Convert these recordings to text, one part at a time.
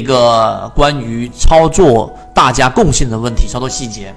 一个关于操作大家共性的问题，操作细节。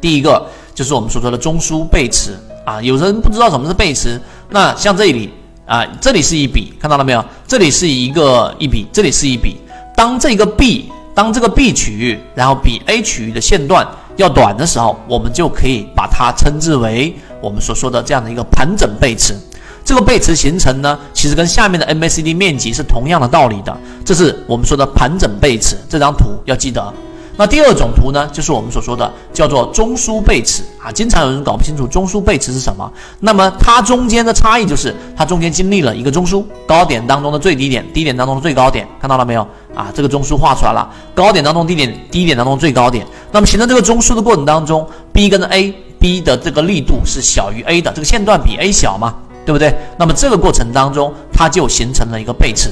第一个就是我们所说的中枢背驰啊，有人不知道什么是背驰，那像这里啊，这里是一笔，看到了没有？这里是一个一笔，这里是一笔。当这个 B，当这个 B 区域，然后比 A 区域的线段要短的时候，我们就可以把它称之为我们所说的这样的一个盘整背驰。这个背驰形成呢，其实跟下面的 MACD 面积是同样的道理的，这是我们说的盘整背驰。这张图要记得。那第二种图呢，就是我们所说的叫做中枢背驰啊。经常有人搞不清楚中枢背驰是什么，那么它中间的差异就是它中间经历了一个中枢高点当中的最低点，低点当中的最高点，看到了没有啊？这个中枢画出来了，高点当中低点，低点当中最高点。那么形成这个中枢的过程当中，B 跟 A，B 的这个力度是小于 A 的，这个线段比 A 小嘛，对不对？那么这个过程当中，它就形成了一个背驰。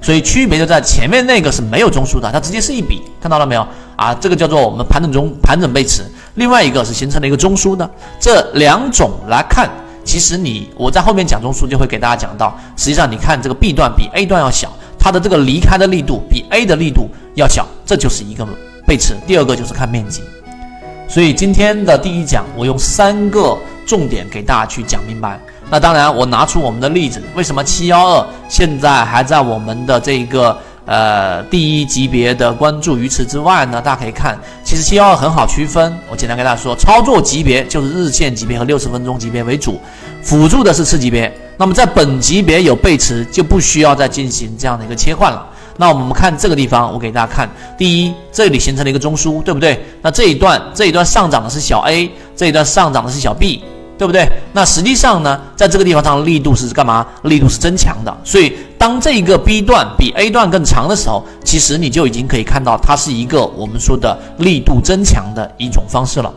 所以区别就在前面那个是没有中枢的，它直接是一笔，看到了没有啊？这个叫做我们盘整中盘整背驰。另外一个是形成了一个中枢的，这两种来看，其实你我在后面讲中枢就会给大家讲到，实际上你看这个 B 段比 A 段要小，它的这个离开的力度比 A 的力度要小，这就是一个背驰。第二个就是看面积。所以今天的第一讲，我用三个重点给大家去讲明白。那当然，我拿出我们的例子，为什么七幺二现在还在我们的这个呃第一级别的关注鱼池之外呢？大家可以看，其实七幺二很好区分。我简单跟大家说，操作级别就是日线级别和六十分钟级别为主，辅助的是次级别。那么在本级别有背驰，就不需要再进行这样的一个切换了。那我们看这个地方，我给大家看，第一，这里形成了一个中枢，对不对？那这一段这一段上涨的是小 A，这一段上涨的是小 B。对不对？那实际上呢，在这个地方上力度是干嘛？力度是增强的。所以当这一个 B 段比 A 段更长的时候，其实你就已经可以看到它是一个我们说的力度增强的一种方式了。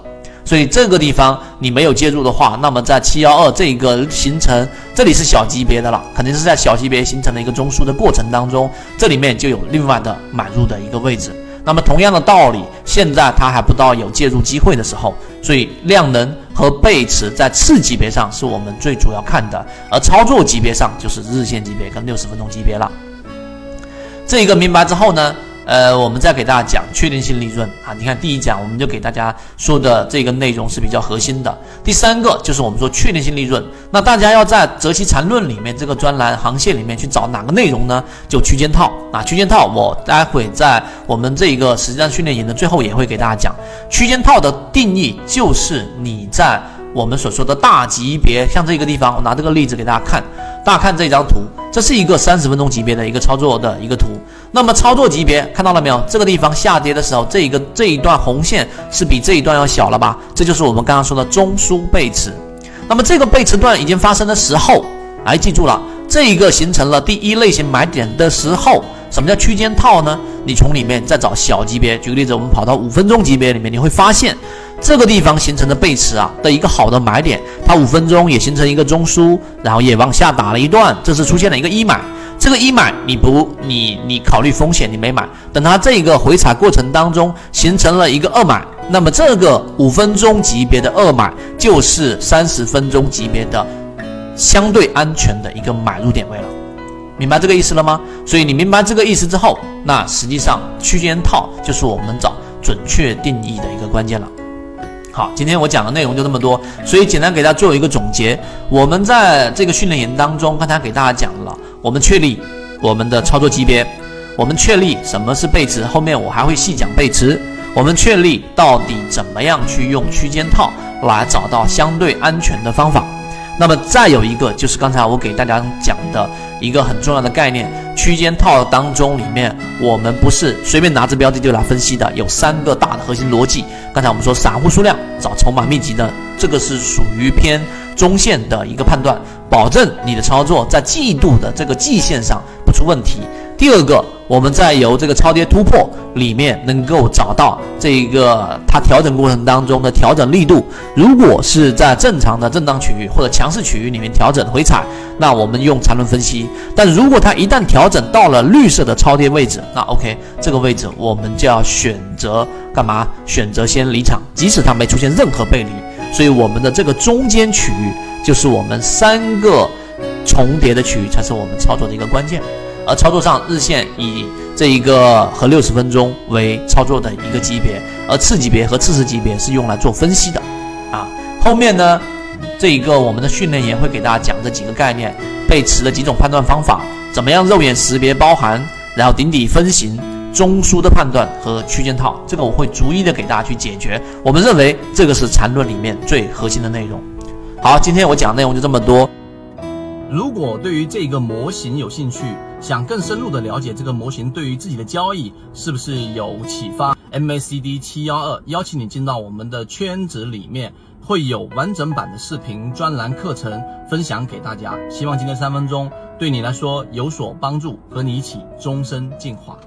所以这个地方你没有介入的话，那么在七幺二这个形成，这里是小级别的了，肯定是在小级别形成了一个中枢的过程当中，这里面就有另外的买入的一个位置。那么同样的道理，现在它还不到有介入机会的时候，所以量能和背驰在次级别上是我们最主要看的，而操作级别上就是日线级别跟六十分钟级别了。这个明白之后呢？呃，我们再给大家讲确定性利润啊。你看第一讲我们就给大家说的这个内容是比较核心的。第三个就是我们说确定性利润，那大家要在择期缠论里面这个专栏航线里面去找哪个内容呢？就区间套啊，区间套我待会在我们这一个实战训练营的最后也会给大家讲。区间套的定义就是你在我们所说的大级别，像这个地方，我拿这个例子给大家看，大家看这张图，这是一个三十分钟级别的一个操作的一个图。那么操作级别看到了没有？这个地方下跌的时候，这一个这一段红线是比这一段要小了吧？这就是我们刚刚说的中枢背驰。那么这个背驰段已经发生的时候，来记住了，这一个形成了。第一类型买点的时候，什么叫区间套呢？你从里面再找小级别，举个例子，我们跑到五分钟级别里面，你会发现这个地方形成的背驰啊的一个好的买点，它五分钟也形成一个中枢，然后也往下打了一段，这是出现了一个一买。这个一买你不你你考虑风险你没买，等它这个回踩过程当中形成了一个二买，那么这个五分钟级别的二买就是三十分钟级别的相对安全的一个买入点位了，明白这个意思了吗？所以你明白这个意思之后，那实际上区间套就是我们找准确定义的一个关键了。好，今天我讲的内容就这么多，所以简单给大家做一个总结，我们在这个训练营当中刚才给大家讲了。我们确立我们的操作级别，我们确立什么是背驰，后面我还会细讲背驰。我们确立到底怎么样去用区间套来找到相对安全的方法。那么再有一个就是刚才我给大家讲的一个很重要的概念，区间套当中里面我们不是随便拿着标的就来分析的，有三个大的核心逻辑。刚才我们说散户数量找筹码密集的，这个是属于偏中线的一个判断。保证你的操作在季度的这个季线上不出问题。第二个，我们在由这个超跌突破里面能够找到这一个它调整过程当中的调整力度。如果是在正常的震荡区域或者强势区域里面调整回踩，那我们用缠论分析。但如果它一旦调整到了绿色的超跌位置，那 OK，这个位置我们就要选择干嘛？选择先离场，即使它没出现任何背离。所以我们的这个中间区域。就是我们三个重叠的区域才是我们操作的一个关键。而操作上日线以这一个和六十分钟为操作的一个级别，而次级别和次次级别是用来做分析的，啊，后面呢，这一个我们的训练也会给大家讲这几个概念，背驰的几种判断方法，怎么样肉眼识别包含，然后顶底分型、中枢的判断和区间套，这个我会逐一的给大家去解决。我们认为这个是缠论里面最核心的内容。好，今天我讲内容就这么多。如果对于这个模型有兴趣，想更深入的了解这个模型对于自己的交易是不是有启发？MACD 七幺二邀请你进到我们的圈子里面，会有完整版的视频专栏课程分享给大家。希望今天三分钟对你来说有所帮助，和你一起终身进化。